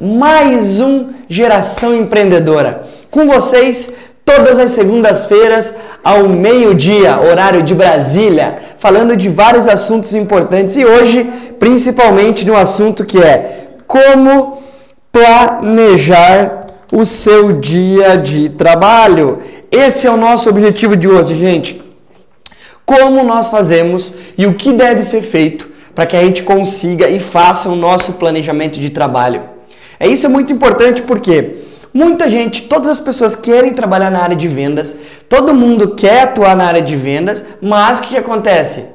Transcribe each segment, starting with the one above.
mais um Geração Empreendedora. Com vocês, todas as segundas-feiras, ao meio-dia, horário de Brasília, falando de vários assuntos importantes e hoje, principalmente, de um assunto que é como planejar o seu dia de trabalho. Esse é o nosso objetivo de hoje, gente. Como nós fazemos e o que deve ser feito para que a gente consiga e faça o nosso planejamento de trabalho. É isso é muito importante porque muita gente, todas as pessoas querem trabalhar na área de vendas, todo mundo quer atuar na área de vendas, mas o que, que acontece?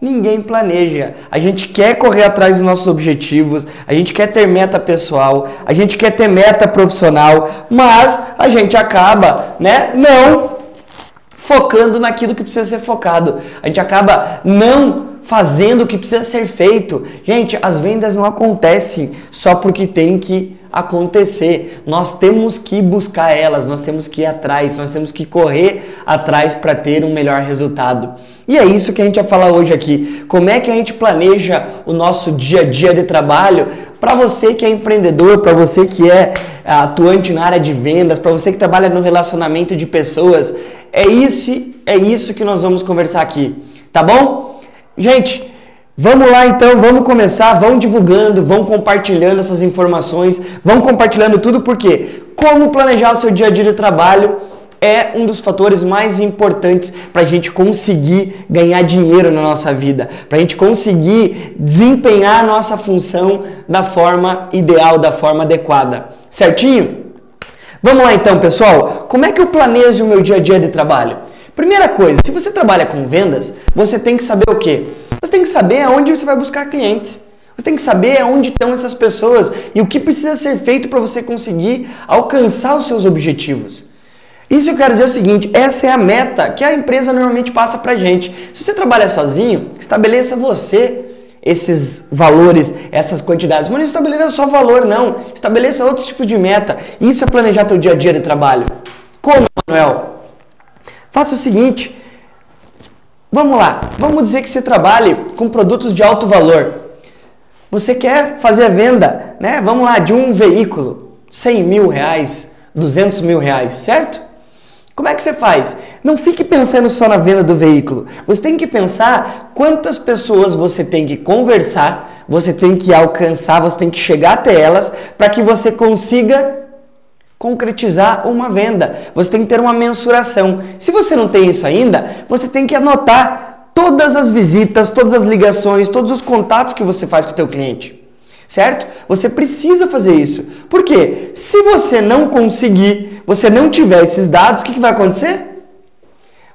Ninguém planeja. A gente quer correr atrás dos nossos objetivos, a gente quer ter meta pessoal, a gente quer ter meta profissional, mas a gente acaba, né, não focando naquilo que precisa ser focado. A gente acaba não fazendo o que precisa ser feito. Gente, as vendas não acontecem só porque tem que acontecer. Nós temos que buscar elas, nós temos que ir atrás, nós temos que correr atrás para ter um melhor resultado. E é isso que a gente vai falar hoje aqui. Como é que a gente planeja o nosso dia a dia de trabalho para você que é empreendedor, para você que é atuante na área de vendas, para você que trabalha no relacionamento de pessoas. É isso, é isso que nós vamos conversar aqui, tá bom? Gente, vamos lá então, vamos começar, vão divulgando, vão compartilhando essas informações, vão compartilhando tudo porque como planejar o seu dia a dia de trabalho é um dos fatores mais importantes para a gente conseguir ganhar dinheiro na nossa vida, para a gente conseguir desempenhar a nossa função da forma ideal, da forma adequada. Certinho? Vamos lá então, pessoal. Como é que eu planejo o meu dia a dia de trabalho? Primeira coisa, se você trabalha com vendas, você tem que saber o quê? Você tem que saber aonde você vai buscar clientes. Você tem que saber aonde estão essas pessoas e o que precisa ser feito para você conseguir alcançar os seus objetivos. Isso eu quero dizer o seguinte: essa é a meta que a empresa normalmente passa para gente. Se você trabalha sozinho, estabeleça você esses valores, essas quantidades. Mas não estabeleça só valor, não. Estabeleça outros tipos de meta. Isso é planejar teu dia a dia de trabalho. Como, Manuel? Faça o seguinte, vamos lá, vamos dizer que você trabalhe com produtos de alto valor. Você quer fazer a venda, né? Vamos lá, de um veículo, 100 mil reais, 200 mil reais, certo? Como é que você faz? Não fique pensando só na venda do veículo. Você tem que pensar quantas pessoas você tem que conversar, você tem que alcançar, você tem que chegar até elas para que você consiga concretizar uma venda. Você tem que ter uma mensuração. Se você não tem isso ainda, você tem que anotar todas as visitas, todas as ligações, todos os contatos que você faz com o teu cliente. Certo? Você precisa fazer isso. Por quê? Se você não conseguir, você não tiver esses dados, o que, que vai acontecer?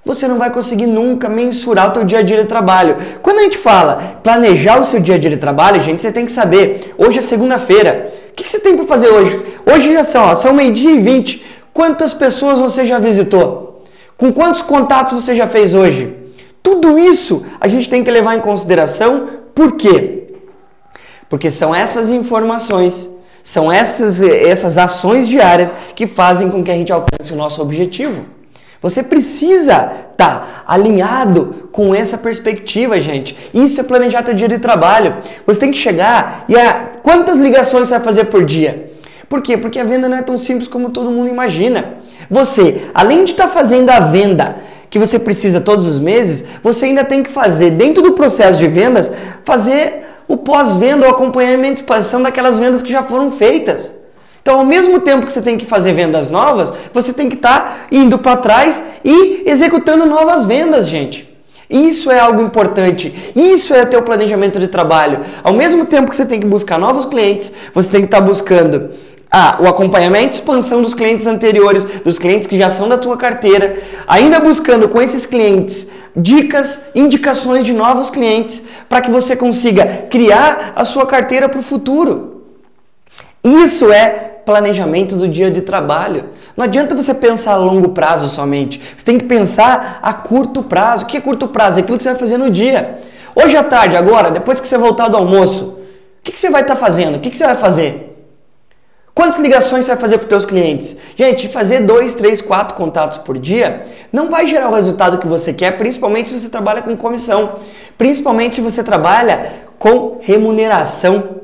você não vai conseguir nunca mensurar o teu dia a dia de trabalho. Quando a gente fala planejar o seu dia a dia de trabalho, gente, você tem que saber, hoje é segunda-feira, que, que você tem para fazer hoje? Hoje já são, ó, são meio-dia e vinte. Quantas pessoas você já visitou? Com quantos contatos você já fez hoje? Tudo isso a gente tem que levar em consideração. Por quê? Porque são essas informações, são essas, essas ações diárias que fazem com que a gente alcance o nosso objetivo. Você precisa estar tá alinhado com essa perspectiva, gente. Isso é planejar teu dia de trabalho. Você tem que chegar e a quantas ligações você vai fazer por dia? Por quê? Porque a venda não é tão simples como todo mundo imagina. Você, além de estar tá fazendo a venda que você precisa todos os meses, você ainda tem que fazer dentro do processo de vendas, fazer o pós-venda, o acompanhamento e expansão daquelas vendas que já foram feitas. Então, ao mesmo tempo que você tem que fazer vendas novas, você tem que estar tá indo para trás e executando novas vendas, gente. Isso é algo importante. Isso é o teu planejamento de trabalho. Ao mesmo tempo que você tem que buscar novos clientes, você tem que estar tá buscando ah, o acompanhamento e expansão dos clientes anteriores, dos clientes que já são da tua carteira, ainda buscando com esses clientes dicas, indicações de novos clientes para que você consiga criar a sua carteira para o futuro. Isso é planejamento do dia de trabalho. Não adianta você pensar a longo prazo somente. Você tem que pensar a curto prazo. O que é curto prazo? É aquilo que você vai fazer no dia. Hoje à tarde, agora, depois que você voltar do almoço, o que, você vai estar fazendo? O que, você vai fazer? Quantas ligações você vai fazer para os seus clientes? Gente, fazer dois, três, quatro contatos por dia não vai gerar o resultado que você quer, principalmente se você trabalha com comissão, principalmente se você trabalha com remuneração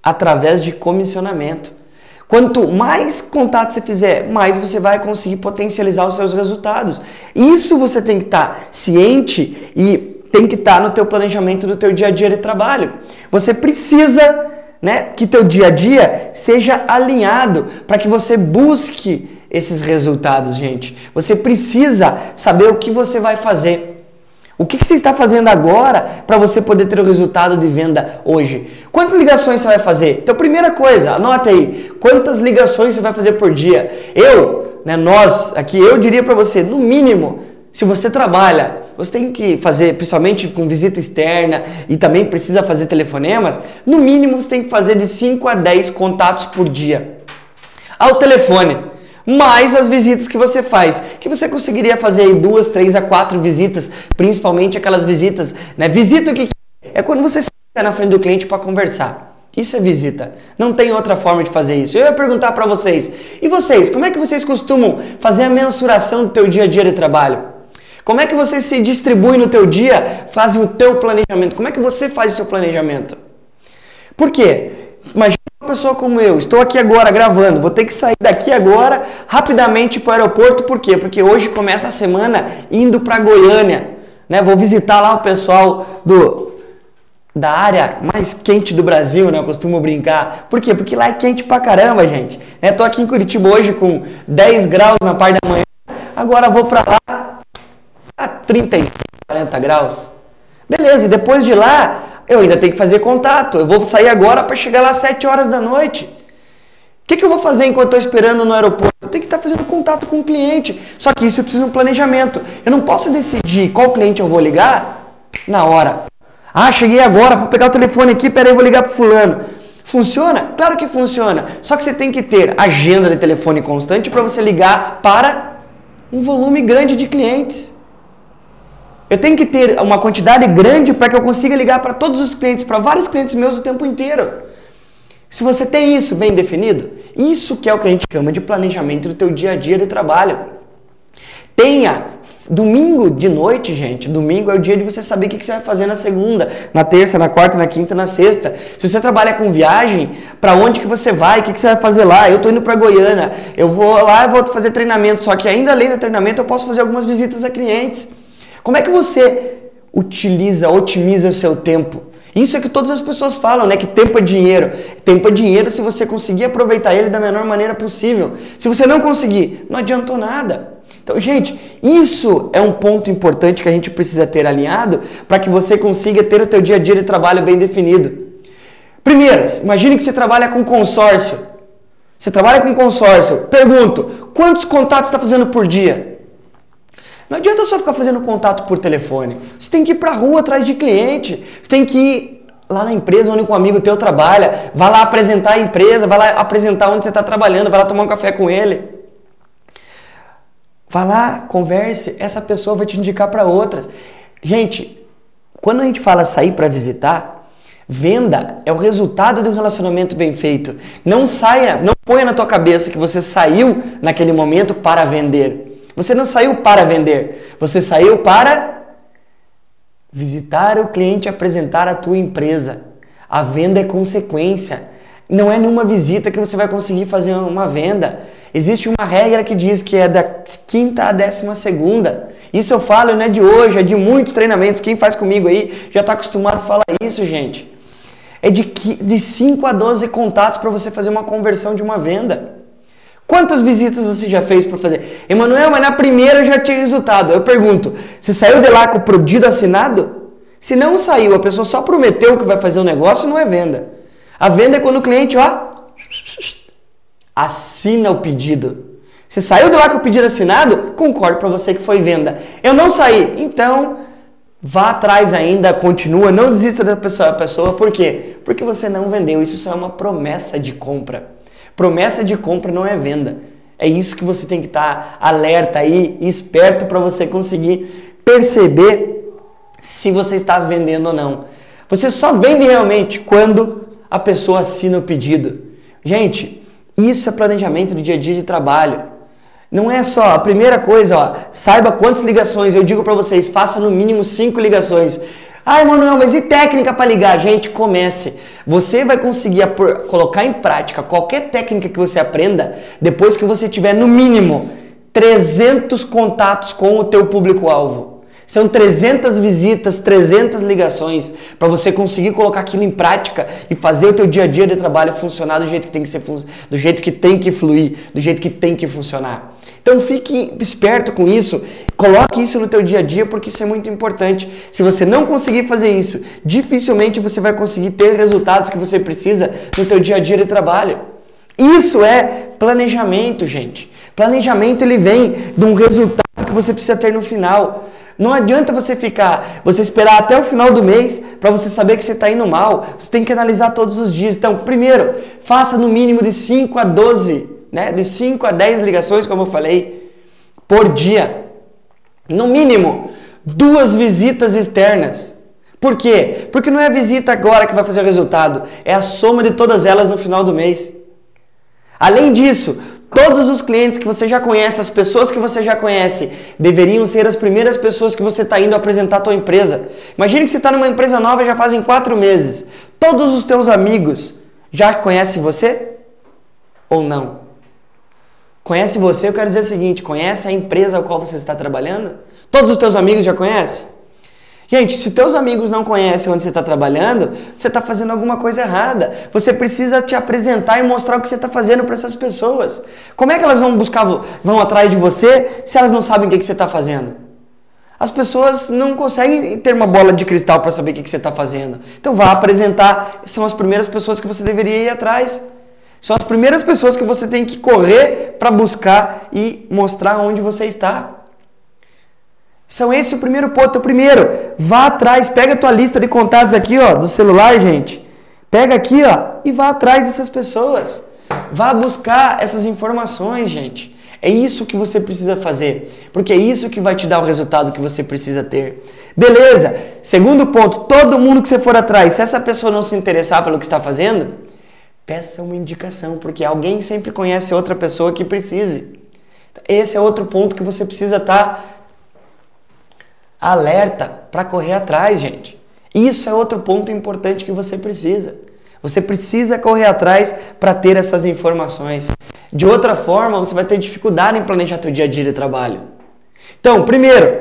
através de comissionamento. Quanto mais contato você fizer, mais você vai conseguir potencializar os seus resultados. Isso você tem que estar tá ciente e tem que estar tá no teu planejamento do teu dia a dia de trabalho. Você precisa, né, que teu dia a dia seja alinhado para que você busque esses resultados, gente. Você precisa saber o que você vai fazer. O que, que, você está fazendo agora para você poder ter o resultado de venda hoje? Quantas ligações você vai fazer? Então, primeira coisa, anota aí. Quantas ligações você vai fazer por dia? Eu, né, nós aqui, eu diria para você, no mínimo, se você trabalha, você tem que fazer, principalmente com visita externa e também precisa fazer telefonemas, no mínimo você tem que fazer de 5 a 10 contatos por dia. Ao telefone mais as visitas que você faz, que você conseguiria fazer aí duas, três a quatro visitas, principalmente aquelas visitas, né? Visita o que é quando você está na frente do cliente para conversar. Isso é visita. Não tem outra forma de fazer isso. Eu ia perguntar para vocês, e vocês, como é que vocês costumam fazer a mensuração do teu dia a dia de trabalho? Como é que você se distribui no teu dia, fazem o teu planejamento? Como é que você faz o seu planejamento? Por quê? Uma pessoa como eu, estou aqui agora gravando, vou ter que sair daqui agora rapidamente para o aeroporto, por quê? Porque hoje começa a semana indo para Goiânia, né? Vou visitar lá o pessoal do da área mais quente do Brasil, né? Eu costumo brincar. Por quê? Porque lá é quente pra caramba, gente. É, tô aqui em Curitiba hoje com 10 graus na parte da manhã. Agora vou para lá a 35, 40 graus. Beleza, e depois de lá eu ainda tenho que fazer contato. Eu vou sair agora para chegar lá às 7 horas da noite. O que, que eu vou fazer enquanto estou esperando no aeroporto? Eu tenho que estar tá fazendo contato com o cliente. Só que isso eu preciso de um planejamento. Eu não posso decidir qual cliente eu vou ligar na hora. Ah, cheguei agora, vou pegar o telefone aqui, peraí, vou ligar para fulano. Funciona? Claro que funciona. Só que você tem que ter agenda de telefone constante para você ligar para um volume grande de clientes. Eu tenho que ter uma quantidade grande para que eu consiga ligar para todos os clientes, para vários clientes meus o tempo inteiro. Se você tem isso bem definido, isso que é o que a gente chama de planejamento do teu dia a dia de trabalho. Tenha domingo de noite, gente. Domingo é o dia de você saber o que você vai fazer na segunda, na terça, na quarta, na quinta, na sexta. Se você trabalha com viagem, para onde que você vai? O que você vai fazer lá? Eu estou indo para Goiânia. Eu vou lá, eu vou fazer treinamento. Só que ainda além do treinamento, eu posso fazer algumas visitas a clientes. Como é que você utiliza, otimiza o seu tempo? Isso é que todas as pessoas falam, né? Que tempo é dinheiro. Tempo é dinheiro se você conseguir aproveitar ele da menor maneira possível. Se você não conseguir, não adiantou nada. Então, gente, isso é um ponto importante que a gente precisa ter alinhado para que você consiga ter o teu dia a dia de trabalho bem definido. Primeiro, imagine que você trabalha com consórcio. Você trabalha com consórcio. Pergunto, quantos contatos está fazendo por dia? Não adianta só ficar fazendo contato por telefone. Você tem que ir para rua atrás de cliente. Você tem que ir lá na empresa onde um amigo teu trabalha. Vai lá apresentar a empresa, vai lá apresentar onde você está trabalhando, vai lá tomar um café com ele. Vai lá, converse. Essa pessoa vai te indicar para outras. Gente, quando a gente fala sair para visitar, venda é o resultado de um relacionamento bem feito. Não saia, não ponha na tua cabeça que você saiu naquele momento para vender. Você não saiu para vender, você saiu para visitar o cliente apresentar a tua empresa. A venda é consequência. Não é numa visita que você vai conseguir fazer uma venda. Existe uma regra que diz que é da quinta à décima segunda. Isso eu falo não é de hoje, é de muitos treinamentos. Quem faz comigo aí já está acostumado a falar isso, gente. É de, de 5 a 12 contatos para você fazer uma conversão de uma venda. Quantas visitas você já fez para fazer? Emanuel, mas na primeira já tinha resultado. Eu pergunto, você saiu de lá com o pedido assinado? Se não saiu, a pessoa só prometeu que vai fazer o um negócio, não é venda. A venda é quando o cliente, ó, assina o pedido. Você saiu de lá com o pedido assinado? Concordo para você que foi venda. Eu não saí. Então, vá atrás ainda, continua, não desista da pessoa, pessoa. Por quê? Porque você não vendeu. Isso só é uma promessa de compra. Promessa de compra não é venda. É isso que você tem que estar tá alerta aí, esperto para você conseguir perceber se você está vendendo ou não. Você só vende realmente quando a pessoa assina o pedido. Gente, isso é planejamento do dia a dia de trabalho. Não é só a primeira coisa, ó, saiba quantas ligações. Eu digo para vocês, faça no mínimo cinco ligações. Ah, Emanuel, mas e técnica para ligar? Gente, comece. Você vai conseguir colocar em prática qualquer técnica que você aprenda depois que você tiver no mínimo 300 contatos com o teu público-alvo. São 300 visitas, 300 ligações para você conseguir colocar aquilo em prática e fazer o teu dia a dia de trabalho funcionar do jeito que tem que ser do jeito que tem que fluir, do jeito que tem que funcionar. Então fique esperto com isso, coloque isso no teu dia a dia porque isso é muito importante. Se você não conseguir fazer isso, dificilmente você vai conseguir ter resultados que você precisa no teu dia a dia de trabalho. Isso é planejamento, gente. Planejamento ele vem de um resultado que você precisa ter no final. Não adianta você ficar, você esperar até o final do mês para você saber que você está indo mal. Você tem que analisar todos os dias. Então, primeiro, faça no mínimo de 5 a 12, né? De 5 a 10 ligações, como eu falei, por dia. No mínimo, duas visitas externas. Por quê? Porque não é a visita agora que vai fazer o resultado, é a soma de todas elas no final do mês. Além disso, Todos os clientes que você já conhece, as pessoas que você já conhece, deveriam ser as primeiras pessoas que você está indo apresentar a tua empresa. Imagine que você está numa empresa nova já fazem quatro meses. Todos os teus amigos já conhecem você ou não? Conhece você, eu quero dizer o seguinte: conhece a empresa a qual você está trabalhando? Todos os teus amigos já conhecem? Gente, se teus amigos não conhecem onde você está trabalhando, você está fazendo alguma coisa errada. Você precisa te apresentar e mostrar o que você está fazendo para essas pessoas. Como é que elas vão buscar, vão atrás de você se elas não sabem o que, que você está fazendo? As pessoas não conseguem ter uma bola de cristal para saber o que, que você está fazendo. Então vá apresentar. São as primeiras pessoas que você deveria ir atrás. São as primeiras pessoas que você tem que correr para buscar e mostrar onde você está. São esse o primeiro ponto. O primeiro, vá atrás, pega a tua lista de contatos aqui, ó, do celular, gente. Pega aqui, ó, e vá atrás dessas pessoas. Vá buscar essas informações, gente. É isso que você precisa fazer, porque é isso que vai te dar o resultado que você precisa ter. Beleza? Segundo ponto, todo mundo que você for atrás, se essa pessoa não se interessar pelo que está fazendo, peça uma indicação, porque alguém sempre conhece outra pessoa que precise. Esse é outro ponto que você precisa estar tá alerta para correr atrás, gente. Isso é outro ponto importante que você precisa. Você precisa correr atrás para ter essas informações. De outra forma, você vai ter dificuldade em planejar seu dia a dia de trabalho. Então, primeiro,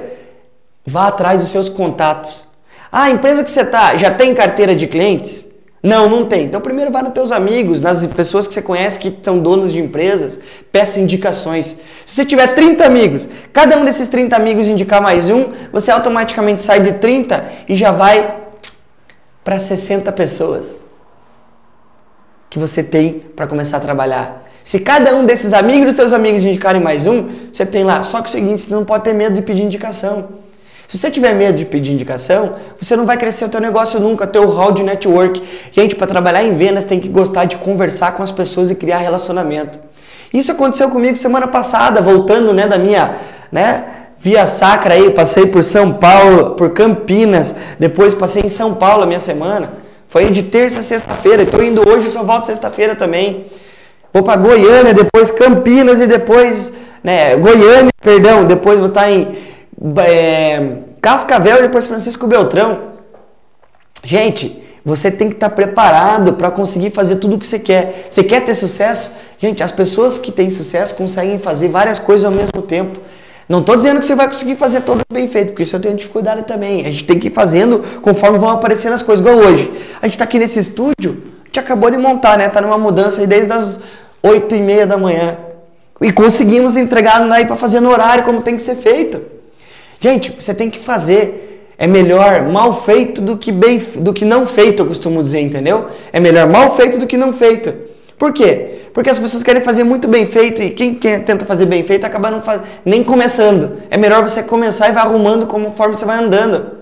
vá atrás dos seus contatos. Ah, a empresa que você está já tem carteira de clientes? Não, não tem. Então primeiro vá nos teus amigos, nas pessoas que você conhece que são donos de empresas, peça indicações. Se você tiver 30 amigos, cada um desses 30 amigos indicar mais um, você automaticamente sai de 30 e já vai para 60 pessoas que você tem para começar a trabalhar. Se cada um desses amigos dos teus amigos indicarem mais um, você tem lá. Só que é o seguinte, você não pode ter medo de pedir indicação. Se você tiver medo de pedir indicação, você não vai crescer o teu negócio nunca, teu hall de network. Gente, para trabalhar em vendas tem que gostar de conversar com as pessoas e criar relacionamento. Isso aconteceu comigo semana passada, voltando, né, da minha, né, via sacra aí, passei por São Paulo, por Campinas, depois passei em São Paulo a minha semana. Foi de terça a sexta-feira, estou indo hoje, só volto sexta-feira também. Vou para Goiânia, depois Campinas e depois, né, Goiânia, perdão, depois vou estar tá em é, Cascavel e depois Francisco Beltrão. Gente, você tem que estar preparado para conseguir fazer tudo o que você quer. Você quer ter sucesso? Gente, as pessoas que têm sucesso conseguem fazer várias coisas ao mesmo tempo. Não estou dizendo que você vai conseguir fazer tudo bem feito, porque isso eu tenho dificuldade também. A gente tem que ir fazendo conforme vão aparecendo as coisas. Igual hoje. A gente está aqui nesse estúdio, a gente acabou de montar, né? Está numa mudança aí desde as 8 e meia da manhã. E conseguimos entregar aí para fazer no horário como tem que ser feito. Gente, você tem que fazer. É melhor mal feito do que bem do que não feito, eu costumo dizer, entendeu? É melhor mal feito do que não feito. Por quê? Porque as pessoas querem fazer muito bem feito e quem, quem tenta fazer bem feito acaba não faz, nem começando. É melhor você começar e vai arrumando conforme você vai andando.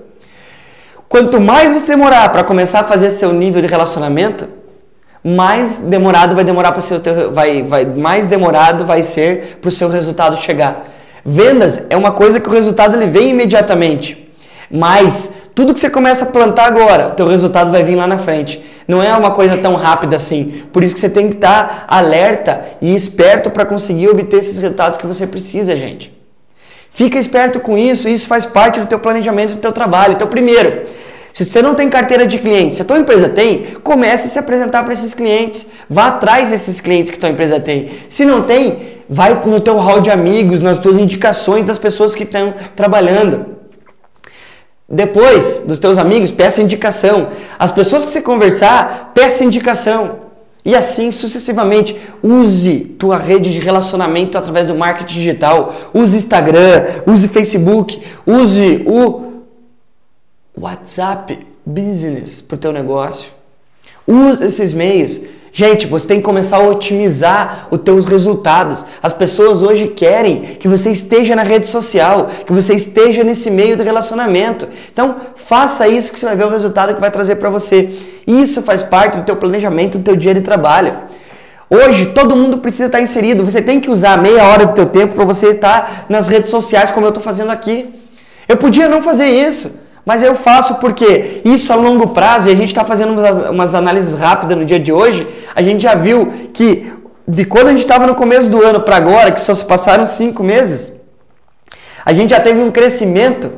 Quanto mais você demorar para começar a fazer seu nível de relacionamento, mais demorado vai demorar para seu vai, vai mais demorado vai ser para o seu resultado chegar. Vendas é uma coisa que o resultado ele vem imediatamente. Mas tudo que você começa a plantar agora, teu resultado vai vir lá na frente. Não é uma coisa tão rápida assim. Por isso que você tem que estar alerta e esperto para conseguir obter esses resultados que você precisa, gente. Fica esperto com isso, isso faz parte do teu planejamento do teu trabalho. Então, primeiro, Se você não tem carteira de clientes, se a tua empresa tem, comece a se apresentar para esses clientes. Vá atrás desses clientes que tua empresa tem. Se não tem, vai no teu hall de amigos, nas tuas indicações das pessoas que estão trabalhando. Depois dos teus amigos, peça indicação. As pessoas que você conversar, peça indicação. E assim sucessivamente. Use tua rede de relacionamento através do marketing digital. Use Instagram, use Facebook, use o WhatsApp Business para o teu negócio. Use esses meios. Gente, você tem que começar a otimizar os teus resultados. As pessoas hoje querem que você esteja na rede social, que você esteja nesse meio de relacionamento. Então, faça isso que você vai ver o resultado que vai trazer para você. Isso faz parte do teu planejamento, do teu dia de trabalho. Hoje todo mundo precisa estar inserido. Você tem que usar meia hora do teu tempo para você estar nas redes sociais, como eu estou fazendo aqui. Eu podia não fazer isso. Mas eu faço porque isso a longo prazo, e a gente está fazendo umas análises rápidas no dia de hoje, a gente já viu que de quando a gente estava no começo do ano para agora, que só se passaram cinco meses, a gente já teve um crescimento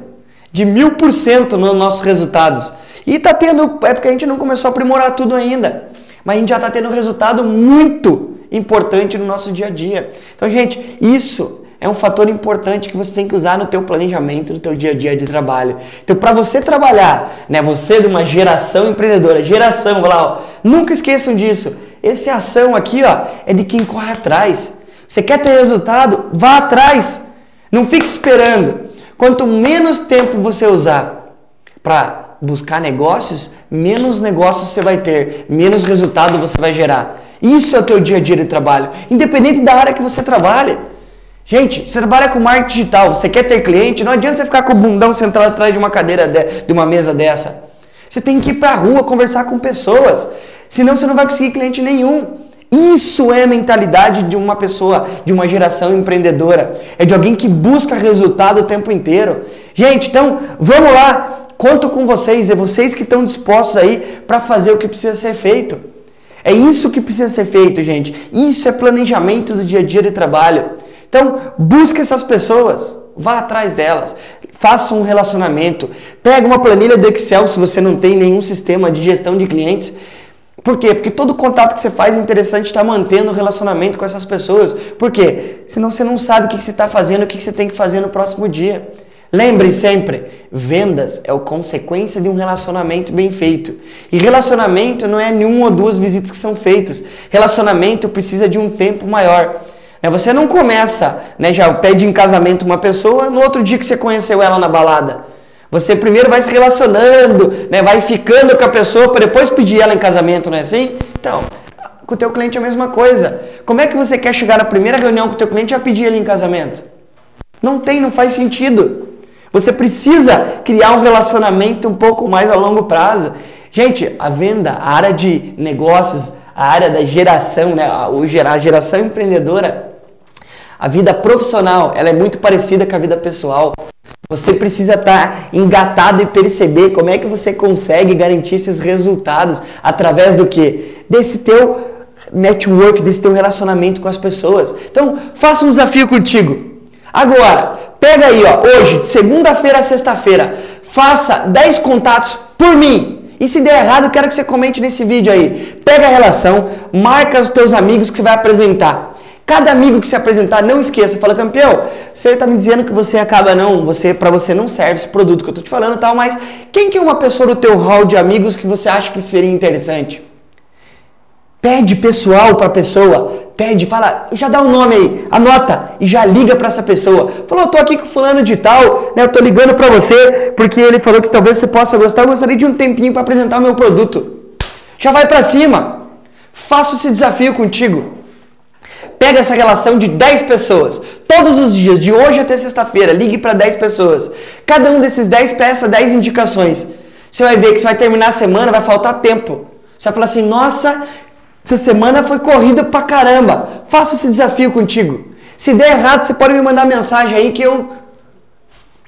de mil por cento nos nossos resultados. E está tendo, é porque a gente não começou a aprimorar tudo ainda, mas a gente já está tendo um resultado muito importante no nosso dia a dia. Então, gente, isso é um fator importante que você tem que usar no teu planejamento, no teu dia a dia de trabalho. Então, para você trabalhar, né, você de uma geração empreendedora, geração, lá, ó, nunca esqueçam disso. Essa ação aqui, ó, é de quem corre atrás. Você quer ter resultado? Vá atrás. Não fique esperando. Quanto menos tempo você usar para buscar negócios, menos negócios você vai ter, menos resultado você vai gerar. Isso é o teu dia a dia de trabalho, independente da área que você trabalha. Gente, você trabalha com marketing digital, você quer ter cliente, não adianta você ficar com o bundão sentado atrás de uma cadeira, de, de uma mesa dessa. Você tem que ir para a rua conversar com pessoas, senão você não vai conseguir cliente nenhum. Isso é a mentalidade de uma pessoa, de uma geração empreendedora. É de alguém que busca resultado o tempo inteiro. Gente, então vamos lá. Conto com vocês, é vocês que estão dispostos aí para fazer o que precisa ser feito. É isso que precisa ser feito, gente. Isso é planejamento do dia a dia de trabalho. Então, busque essas pessoas, vá atrás delas, faça um relacionamento, pega uma planilha do Excel se você não tem nenhum sistema de gestão de clientes. Por quê? Porque todo contato que você faz é interessante estar mantendo o relacionamento com essas pessoas. Por quê? Senão você não sabe o que você está fazendo, o que você tem que fazer no próximo dia. Lembre sempre, vendas é a consequência de um relacionamento bem feito. E relacionamento não é nenhuma ou duas visitas que são feitas. Relacionamento precisa de um tempo maior. Né? Você não começa, né, já pede em casamento uma pessoa no outro dia que você conheceu ela na balada. Você primeiro vai se relacionando, né, vai ficando com a pessoa para depois pedir ela em casamento, não é assim? Então, com o teu cliente é a mesma coisa. Como é que você quer chegar na primeira reunião com o teu cliente e já pedir ele em casamento? Não tem, não faz sentido. Você precisa criar um relacionamento um pouco mais a longo prazo. Gente, a venda, a área de negócios, a área da geração, né, a geração empreendedora, a vida profissional, ela é muito parecida com a vida pessoal. Você precisa estar engatado e perceber como é que você consegue garantir esses resultados através do que? Desse teu network, desse teu relacionamento com as pessoas. Então, faça um desafio contigo. Agora, pega aí, ó, hoje, de segunda-feira a sexta-feira, faça 10 contatos por mim. E se der errado, quero que você comente nesse vídeo aí. Pega a relação, marca os teus amigos que você vai apresentar. Cada amigo que se apresentar, não esqueça, fala, campeão, você está me dizendo que você acaba não, você para você não serve esse produto que eu estou te falando tal, mas quem que é uma pessoa do teu hall de amigos que você acha que seria interessante? Pede pessoal para pessoa, pede, fala, já dá o um nome aí, anota e já liga para essa pessoa. Falou, tô aqui com fulano de tal, né? Eu tô ligando para você porque ele falou que talvez você possa gostar, eu gostaria de um tempinho para apresentar o meu produto. Já vai para cima. Faça esse desafio contigo. Pega essa relação de 10 pessoas, todos os dias, de hoje até sexta-feira, ligue para 10 pessoas. Cada um desses 10 peça 10 indicações. Você vai ver que você vai terminar a semana, vai faltar tempo. Você vai falar assim: nossa, essa semana foi corrida pra caramba. Faça esse desafio contigo. Se der errado, você pode me mandar mensagem aí que eu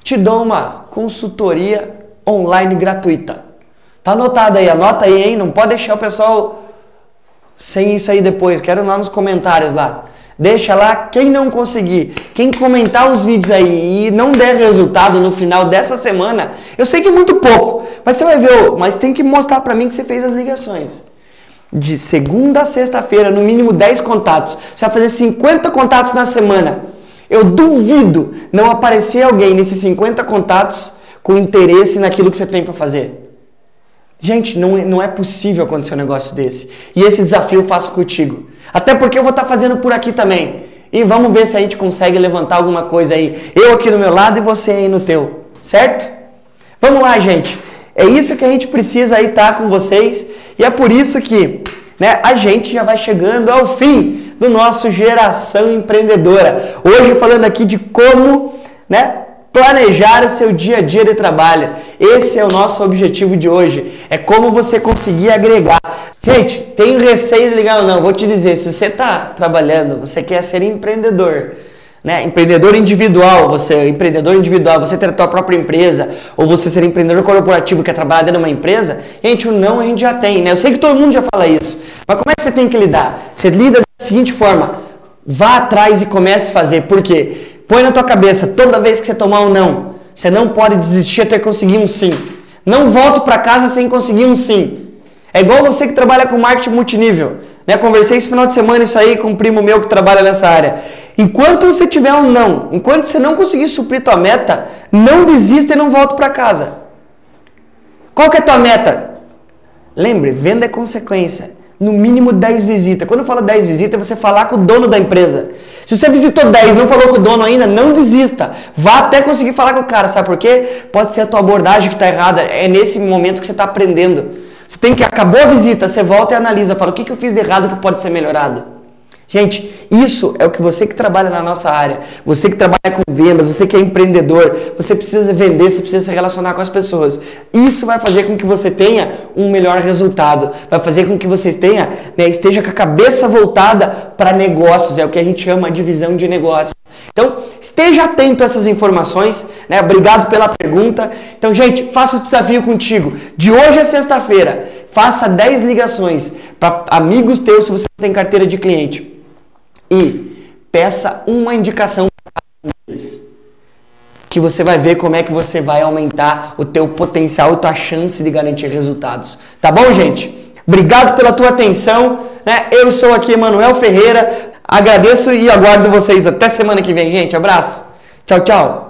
te dou uma consultoria online gratuita. Tá anotado aí, anota aí, hein? Não pode deixar o pessoal sem isso aí depois. Quero lá nos comentários lá. Deixa lá quem não conseguir, quem comentar os vídeos aí e não der resultado no final dessa semana, eu sei que é muito pouco, mas você vai ver, mas tem que mostrar para mim que você fez as ligações. De segunda a sexta-feira, no mínimo 10 contatos. Você vai fazer 50 contatos na semana. Eu duvido não aparecer alguém nesses 50 contatos com interesse naquilo que você tem para fazer. Gente, não é, não é possível acontecer um negócio desse. E esse desafio eu faço contigo. Até porque eu vou estar tá fazendo por aqui também. E vamos ver se a gente consegue levantar alguma coisa aí. Eu aqui do meu lado e você aí no teu. Certo? Vamos lá, gente. É isso que a gente precisa aí estar tá com vocês. E é por isso que né, a gente já vai chegando ao fim do nosso Geração Empreendedora. Hoje falando aqui de como né, planejar o seu dia a dia de trabalho. Esse é o nosso objetivo de hoje. É como você conseguir agregar. Gente, tenho receio de ligar ou não. Vou te dizer, se você está trabalhando, você quer ser empreendedor, né? Empreendedor individual, você empreendedor individual, você ter a tua própria empresa, ou você ser empreendedor corporativo que quer trabalhar dentro de uma empresa, gente, o não a gente já tem, né? Eu sei que todo mundo já fala isso, mas como é que você tem que lidar? Você lida da seguinte forma: vá atrás e comece a fazer. Por quê? Põe na tua cabeça, toda vez que você tomar um não, você não pode desistir até conseguir um sim. Não volte para casa sem conseguir um sim. É igual você que trabalha com marketing multinível. Né? Conversei esse final de semana isso aí com um primo meu que trabalha nessa área. Enquanto você tiver um não, enquanto você não conseguir suprir tua meta, não desista e não volte para casa. Qual que é a tua meta? Lembre, venda é consequência. No mínimo 10 visitas. Quando eu falo 10 visitas, é você falar com o dono da empresa. Se você visitou 10 e não falou com o dono ainda, não desista. Vá até conseguir falar com o cara, sabe por quê? Pode ser a tua abordagem que está errada. É nesse momento que você está aprendendo. Você tem que, acabou a visita, você volta e analisa, fala o que, que eu fiz de errado que pode ser melhorado. Gente, isso é o que você que trabalha na nossa área, você que trabalha com vendas, você que é empreendedor, você precisa vender, você precisa se relacionar com as pessoas. Isso vai fazer com que você tenha um melhor resultado, vai fazer com que você tenha, né, esteja com a cabeça voltada para negócios, é o que a gente chama de visão de negócio. Então, esteja atento a essas informações, né? Obrigado pela pergunta. Então, gente, faça o desafio contigo. De hoje a sexta-feira, faça 10 ligações para amigos teus se você tem carteira de cliente e peça uma indicação para. Que você vai ver como é que você vai aumentar o teu potencial e tua chance de garantir resultados. Tá bom, gente? Obrigado pela tua atenção. Né? Eu sou aqui Emanuel Ferreira. Agradeço e aguardo vocês até semana que vem, gente. Abraço. Tchau, tchau.